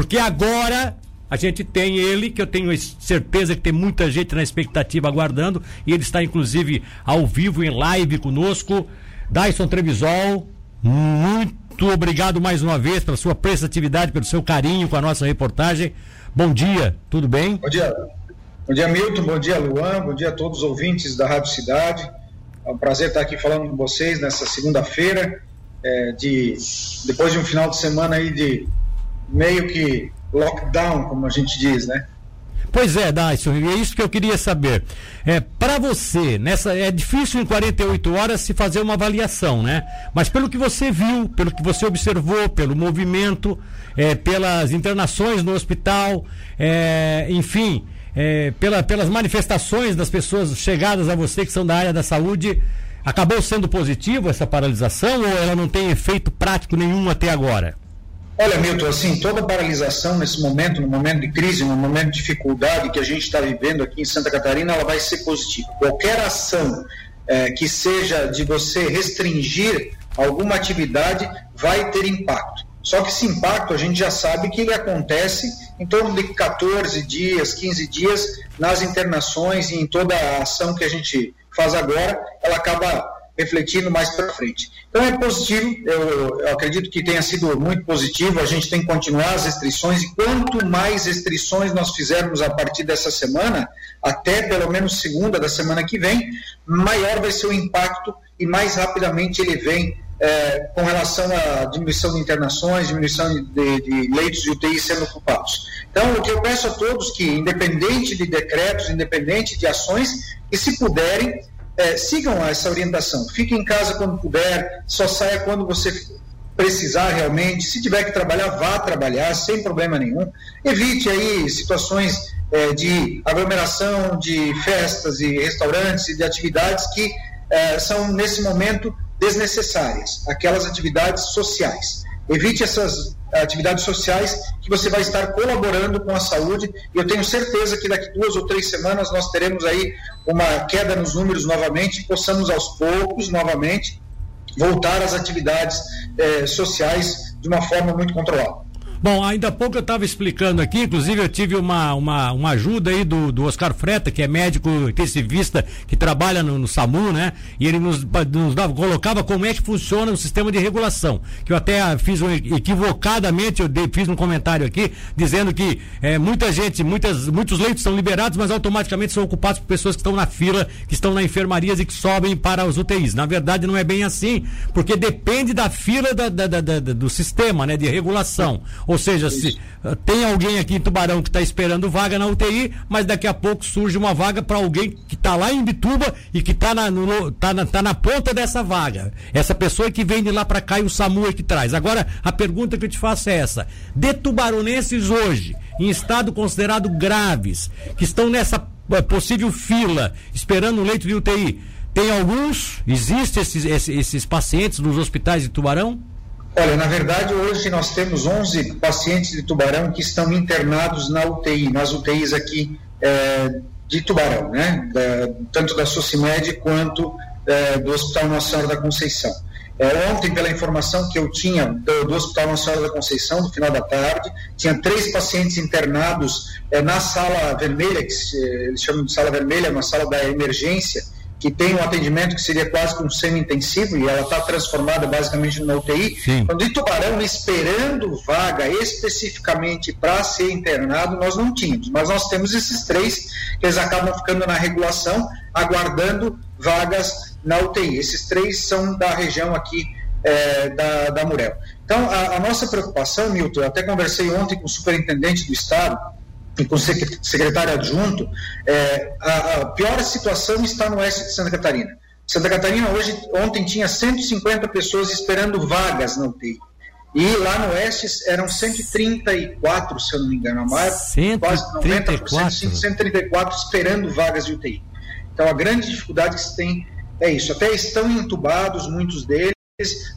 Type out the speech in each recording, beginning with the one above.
Porque agora a gente tem ele, que eu tenho certeza que tem muita gente na expectativa aguardando, e ele está inclusive ao vivo, em live conosco. Dyson Trevisol, muito obrigado mais uma vez pela sua prestatividade, pelo seu carinho com a nossa reportagem. Bom dia, tudo bem? Bom dia. Bom dia, Milton. Bom dia, Luan. Bom dia a todos os ouvintes da Rádio Cidade. É um prazer estar aqui falando com vocês nessa segunda-feira, é, de depois de um final de semana aí de meio que lockdown, como a gente diz, né? Pois é, Dyson, é isso que eu queria saber. É, para você, nessa é difícil em 48 horas se fazer uma avaliação, né? Mas pelo que você viu, pelo que você observou, pelo movimento, é, pelas internações no hospital, é, enfim, é, pela, pelas manifestações das pessoas chegadas a você que são da área da saúde, acabou sendo positivo essa paralisação ou ela não tem efeito prático nenhum até agora? Olha, Milton, assim, toda paralisação nesse momento, no momento de crise, no momento de dificuldade que a gente está vivendo aqui em Santa Catarina, ela vai ser positiva. Qualquer ação é, que seja de você restringir alguma atividade vai ter impacto. Só que esse impacto a gente já sabe que ele acontece em torno de 14 dias, 15 dias nas internações e em toda a ação que a gente faz agora, ela acaba refletindo mais para frente. Então é positivo, eu, eu, acredito que tenha sido muito positivo, a gente tem que continuar as restrições e quanto mais restrições nós fizermos a partir dessa semana, até pelo menos segunda da semana que vem, maior vai ser o impacto e mais rapidamente ele vem é, com relação à diminuição de internações, diminuição de, de, leitos de UTI sendo ocupados. Então, o que eu peço a todos que, independente de decretos, independente de ações, que se puderem, é, sigam essa orientação. Fique em casa quando puder, só saia quando você precisar realmente. Se tiver que trabalhar, vá trabalhar sem problema nenhum. Evite aí situações é, de aglomeração, de festas e restaurantes e de atividades que é, são nesse momento desnecessárias, aquelas atividades sociais. Evite essas atividades sociais que você vai estar colaborando com a saúde e eu tenho certeza que daqui duas ou três semanas nós teremos aí uma queda nos números novamente possamos aos poucos novamente voltar às atividades eh, sociais de uma forma muito controlada. Bom, ainda há pouco eu estava explicando aqui, inclusive eu tive uma, uma, uma ajuda aí do, do Oscar Freta, que é médico intensivista, que trabalha no, no SAMU, né? E ele nos, nos dava, colocava como é que funciona o sistema de regulação. Que eu até fiz um, equivocadamente, eu fiz um comentário aqui, dizendo que é, muita gente, muitas, muitos leitos são liberados, mas automaticamente são ocupados por pessoas que estão na fila, que estão na enfermarias e que sobem para os UTIs. Na verdade, não é bem assim, porque depende da fila da, da, da, do sistema, né? De regulação. Ou seja, se uh, tem alguém aqui em Tubarão que está esperando vaga na UTI, mas daqui a pouco surge uma vaga para alguém que está lá em Bituba e que está na, tá na, tá na ponta dessa vaga. Essa pessoa é que vem de lá para cá e o SAMU é que traz. Agora, a pergunta que eu te faço é essa: de tubaronenses hoje, em estado considerado graves, que estão nessa uh, possível fila, esperando um leito de UTI, tem alguns? Existem esses, esses, esses pacientes nos hospitais de Tubarão? Olha, na verdade, hoje nós temos 11 pacientes de tubarão que estão internados na UTI, nas UTIs aqui é, de tubarão, né? Da, tanto da Socimed quanto é, do Hospital Nossa Senhora da Conceição. É, ontem, pela informação que eu tinha do, do, Hospital Nossa Senhora da Conceição, no final da tarde, tinha três pacientes internados na sala vermelha, que se, eles chamam de sala vermelha, uma sala da emergência, que tem um atendimento que seria quase como semi-intensivo e ela está transformada basicamente numa UTI. Sim. Quando em Tubarão, esperando vaga especificamente para ser internado, nós não tínhamos. Mas nós temos esses três que eles acabam ficando na regulação, aguardando vagas na UTI. Esses três são da região aqui é, da, da Murel. Então, a, a nossa preocupação, Milton, eu até conversei ontem com o superintendente do Estado, e com secretário adjunto, é, a, a, pior situação está no oeste de Santa Catarina. Santa Catarina hoje, ontem tinha 150 pessoas esperando vagas na UTI. E lá no oeste eram 134, se eu não me engano, a maior, 134. quase 90%, 134 esperando vagas de UTI. Então a grande dificuldade que se tem é isso. Até estão entubados, muitos deles,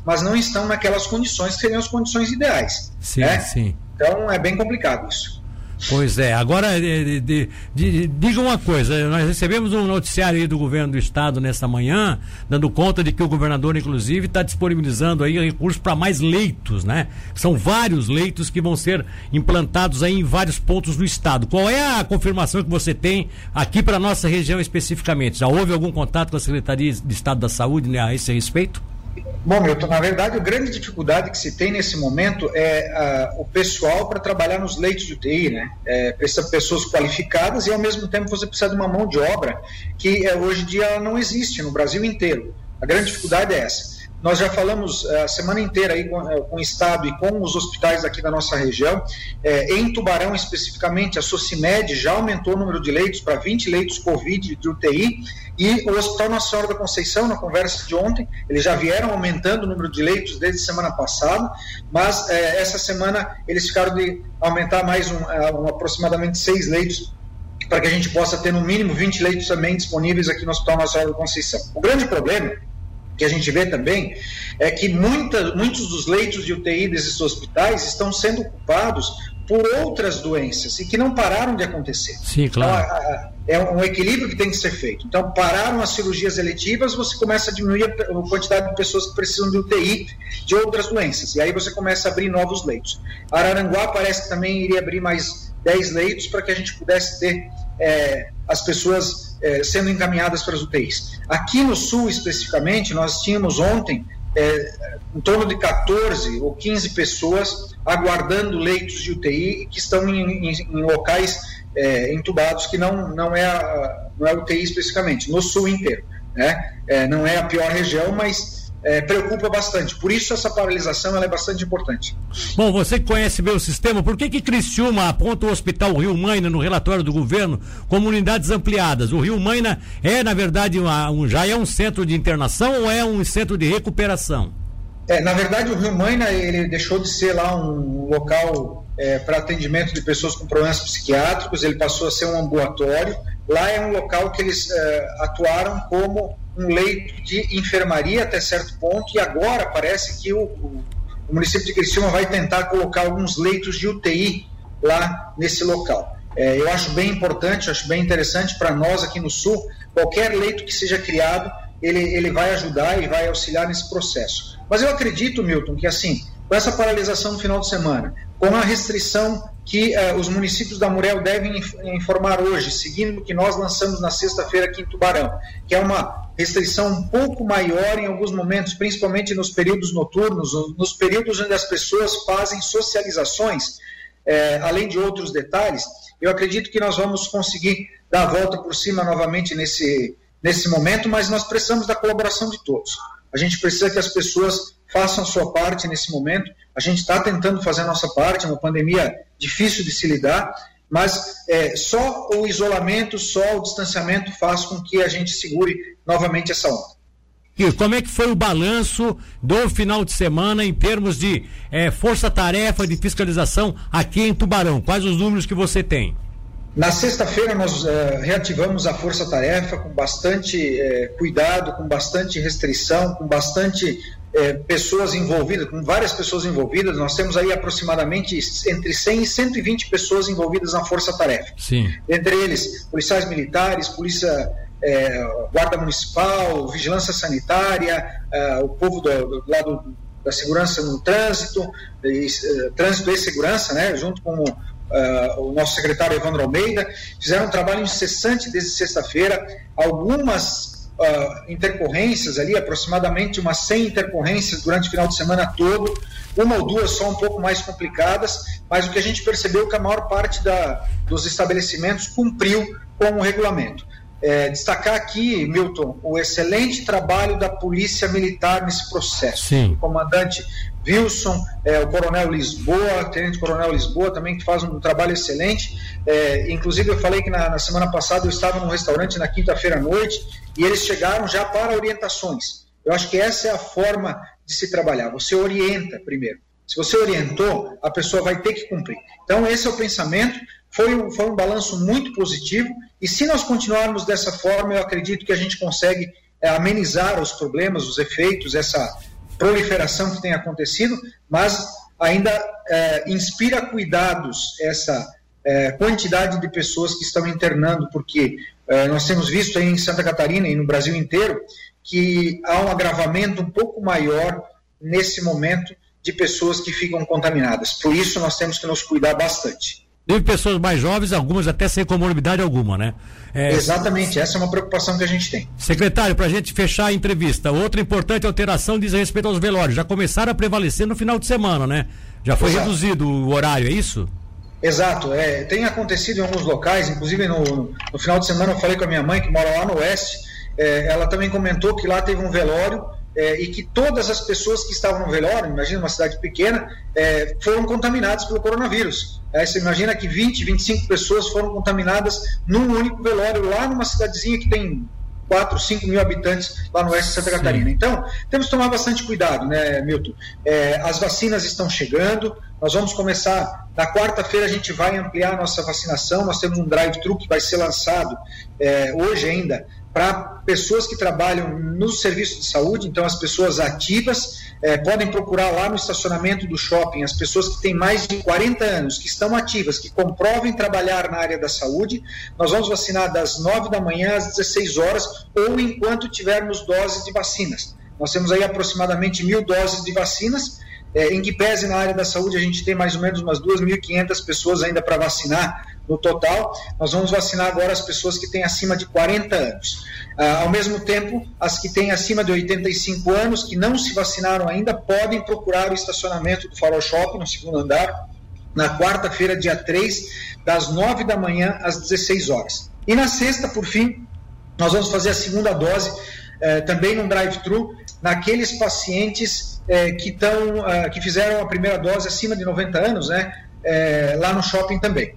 mas não estão naquelas condições que seriam as condições ideais. Sim, né? sim. Então é bem complicado isso. Pois é, agora de, de, de, diga uma coisa, nós recebemos um noticiário aí do governo do estado nessa manhã, dando conta de que o governador, inclusive, está disponibilizando aí recursos para mais leitos, né? São vários leitos que vão ser implantados aí em vários pontos do estado. Qual é a confirmação que você tem aqui para nossa região especificamente? Já houve algum contato com a Secretaria de Estado da Saúde né, a esse respeito? Bom, Milton, na verdade, a grande dificuldade que se tem nesse momento é uh, o pessoal para trabalhar nos leitos de UTI, né? É, precisa de pessoas qualificadas e, ao mesmo tempo, você precisa de uma mão de obra que uh, hoje em dia não existe no Brasil inteiro. A grande dificuldade é essa. Nós já falamos eh, a semana inteira aí com, eh, com, o Estado e com os hospitais aqui da nossa região. É, em Tubarão, especificamente, a Socimed já aumentou o número de leitos para 20 leitos Covid de UTI. E o Hospital Nossa Senhora da Conceição, na conversa de ontem, eles já vieram aumentando o número de leitos desde semana passada, mas é, essa semana eles ficaram de aumentar mais um, um aproximadamente seis leitos para que a gente possa ter no mínimo 20 leitos também disponíveis aqui no Hospital Senhora da Conceição. O grande problema que a gente vê também é que muita, muitos dos leitos de UTI desses hospitais estão sendo ocupados por outras doenças e que não pararam de acontecer. Sim, claro. Então, é um equilíbrio que tem que ser feito. Então, pararam as cirurgias eletivas, você começa a diminuir a quantidade de pessoas que precisam de UTI de outras doenças. E aí você começa a abrir novos leitos. Araranguá parece que também iria abrir mais 10 leitos para que a gente pudesse ter é, as pessoas é, sendo encaminhadas para as UTIs. Aqui no Sul, especificamente, nós tínhamos ontem é, em torno de 14 ou 15 pessoas aguardando leitos de UTI que estão em, em, em locais é, entubados que não, não, é a, não é UTI especificamente, no Sul inteiro. Né? Não é a pior região, mas é, preocupa bastante. Por isso essa paralisação é bastante importante. Bom, você que conhece bem o sistema, por que que Criciúma aponta o Hospital Rio Maina no relatório do governo como unidades ampliadas? O Rio Maina é, na verdade, uma, um, já é um centro de internação ou é um centro de recuperação? É, na verdade, o Rio Maina ele deixou de ser lá um local é, para atendimento de pessoas com problemas psiquiátricos, ele passou a ser um ambulatório. Lá é um local que eles é, atuaram como um leito de enfermaria até certo ponto, e agora parece que o, o, o município de Criciúma vai tentar colocar alguns leitos de UTI lá nesse local. É, eu acho bem importante, acho bem interessante para nós aqui no Sul, qualquer leito que seja criado, ele, ele vai ajudar e vai auxiliar nesse processo. Mas eu acredito, Milton, que assim, com essa paralisação no final de semana, com a restrição que uh, os municípios da Murel devem informar hoje, seguindo o que nós lançamos na sexta-feira aqui em Tubarão, que é uma restrição um pouco maior em alguns momentos, principalmente nos períodos noturnos, nos períodos onde as pessoas fazem socializações, eh, além de outros detalhes, eu acredito que nós vamos conseguir dar a volta por cima novamente nesse, nesse momento, mas nós precisamos da colaboração de todos. A gente precisa que as pessoas façam a sua parte nesse momento. A gente está tentando fazer a nossa parte, é uma pandemia difícil de se lidar, mas é, só o isolamento, só o distanciamento faz com que a gente segure novamente essa onda. E como é que foi o balanço do final de semana em termos de é, força-tarefa de fiscalização aqui em Tubarão? Quais os números que você tem? Na sexta-feira nós é, reativamos a força-tarefa com bastante é, cuidado, com bastante restrição, com bastante é, pessoas envolvidas, com várias pessoas envolvidas. Nós temos aí aproximadamente entre 100 e 120 pessoas envolvidas na força-tarefa. Entre eles, policiais militares, polícia é, guarda municipal, vigilância sanitária, é, o povo do, do, lado da segurança no trânsito, e, é, trânsito e segurança, né, junto com Uh, o nosso secretário Evandro Almeida, fizeram um trabalho incessante desde sexta-feira. Algumas uh, intercorrências ali, aproximadamente umas 100 intercorrências durante o final de semana todo, uma ou duas só um pouco mais complicadas, mas o que a gente percebeu é que a maior parte da, dos estabelecimentos cumpriu com o regulamento. É, destacar aqui, Milton, o excelente trabalho da Polícia Militar nesse processo. Sim. O comandante Wilson, é, o Coronel Lisboa, Tenente Coronel Lisboa também que faz um trabalho excelente. É, inclusive eu falei que na, na, semana passada eu estava num restaurante na quinta-feira à noite e eles chegaram já para orientações. Eu acho que essa é a forma de se trabalhar. Você orienta primeiro. Se você orientou, a pessoa vai ter que cumprir. Então, esse é o pensamento. Foi um, foi um balanço muito positivo. E se nós continuarmos dessa forma, eu acredito que a gente consegue é, amenizar os problemas, os efeitos, essa proliferação que tem acontecido, mas ainda é, inspira cuidados essa é, quantidade de pessoas que estão internando, porque é, nós temos visto aí em Santa Catarina e no Brasil inteiro que há um agravamento um pouco maior nesse momento de pessoas que ficam contaminadas. Por isso, nós temos que nos cuidar bastante. Teve pessoas mais jovens, algumas até sem comorbidade alguma, né? É... Exatamente, essa é uma preocupação que a gente tem. Secretário, para a gente fechar a entrevista, outra importante alteração diz respeito aos velórios. Já começaram a prevalecer no final de semana, né? Já foi Exato. reduzido o horário, é isso? Exato, é, tem acontecido em alguns locais, inclusive no, no, final de semana eu falei com a minha mãe, que mora lá no oeste, é, ela também comentou que lá teve um velório é, e que todas as pessoas que estavam no velório, imagina uma cidade pequena, é, foram contaminadas pelo coronavírus. É, você imagina que 20, 25 pessoas foram contaminadas num único velório lá numa cidadezinha que tem 4, 5 mil habitantes lá no oeste de Santa Sim. Catarina. Então, temos que tomar bastante cuidado, né, Milton? É, as vacinas estão chegando, nós vamos começar, na quarta-feira a gente vai ampliar a nossa vacinação, nós temos um drive-thru que vai ser lançado é, hoje ainda para pessoas que trabalham no serviço de saúde, então as pessoas ativas é, podem procurar lá no estacionamento do shopping as pessoas que têm mais de 40 anos, que estão ativas, que comprovem trabalhar na área da saúde. Nós vamos vacinar das 9 da manhã às 16 horas ou enquanto tivermos doses de vacinas. Nós temos aí aproximadamente mil doses de vacinas é, em que pese na área da saúde a gente tem mais ou menos umas 2.500 pessoas ainda para vacinar no total. Nós vamos vacinar agora as pessoas que têm acima de 40 anos. Ah, ao mesmo tempo, as que têm acima de 85 anos, que não se vacinaram ainda, podem procurar o estacionamento do Farol Shopping, no segundo andar, na quarta-feira, dia 3, das 9 da manhã às 16 horas. E na sexta, por fim, nós vamos fazer a segunda dose, eh, também num drive-thru, naqueles pacientes é, que, tão, uh, que fizeram a primeira dose acima de 90 anos, né? É, lá no shopping também.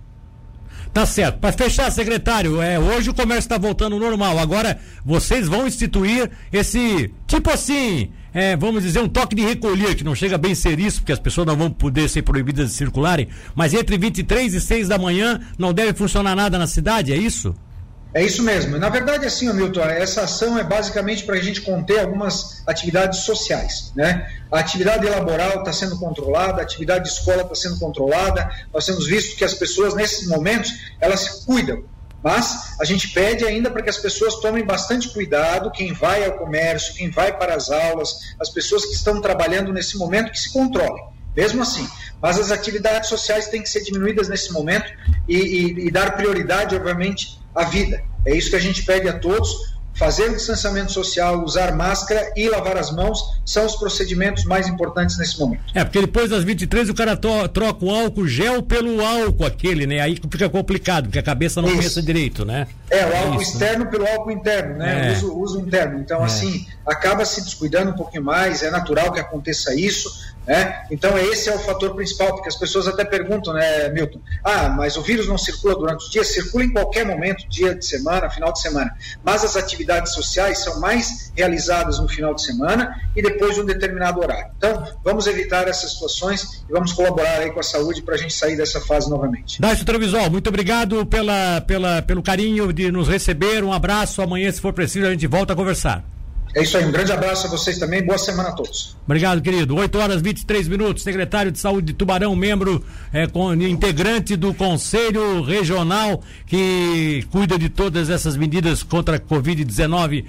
Tá certo. Para fechar, secretário, é, hoje o comércio está voltando ao normal. Agora vocês vão instituir esse tipo assim, é, vamos dizer, um toque de recolher, que não chega bem ser isso, porque as pessoas não vão poder ser proibidas de circularem, mas entre 23 e 6 da manhã não deve funcionar nada na cidade, é isso? É isso mesmo. Na verdade, assim, Milton, essa ação é basicamente para a gente conter algumas atividades sociais. Né? A atividade laboral está sendo controlada, a atividade de escola está sendo controlada. Nós temos visto que as pessoas, nesses momentos, elas se cuidam. Mas a gente pede ainda para que as pessoas tomem bastante cuidado, quem vai ao comércio, quem vai para as aulas, as pessoas que estão trabalhando nesse momento, que se controlem. Mesmo assim, mas as atividades sociais têm que ser diminuídas nesse momento e, e, e dar prioridade, obviamente, à vida. É isso que a gente pede a todos. Fazer o distanciamento social, usar máscara e lavar as mãos são os procedimentos mais importantes nesse momento. É, porque depois das 23 o cara troca o álcool gel pelo álcool aquele, né? Aí fica complicado, porque a cabeça não pensa direito, né? É, o álcool isso, né? externo né? pelo álcool interno, né? É. Uso, uso interno. Então, é. assim, acaba se descuidando um pouquinho mais, é natural que aconteça isso, né? Então, esse é o fator principal, porque as pessoas até perguntam, né, Milton? Ah, mas o vírus não circula durante o dia? Circula em qualquer momento, dia de semana, final de semana. Mas as atividades sociais são mais realizadas no final de semana e depois de um determinado horário. Então, vamos evitar essas situações e vamos colaborar aí com a saúde para a gente sair dessa fase novamente. Dácio Trevisol, muito obrigado pela, pela, pelo carinho de nos receber. Um abraço. Amanhã, se for preciso, a gente volta a conversar. É isso aí, um grande abraço a vocês também, boa semana a todos. Obrigado, querido. 8 horas 23 minutos, secretário de Saúde de Tubarão, membro, é, com, integrante do Conselho Regional que cuida de todas essas medidas contra a Covid-19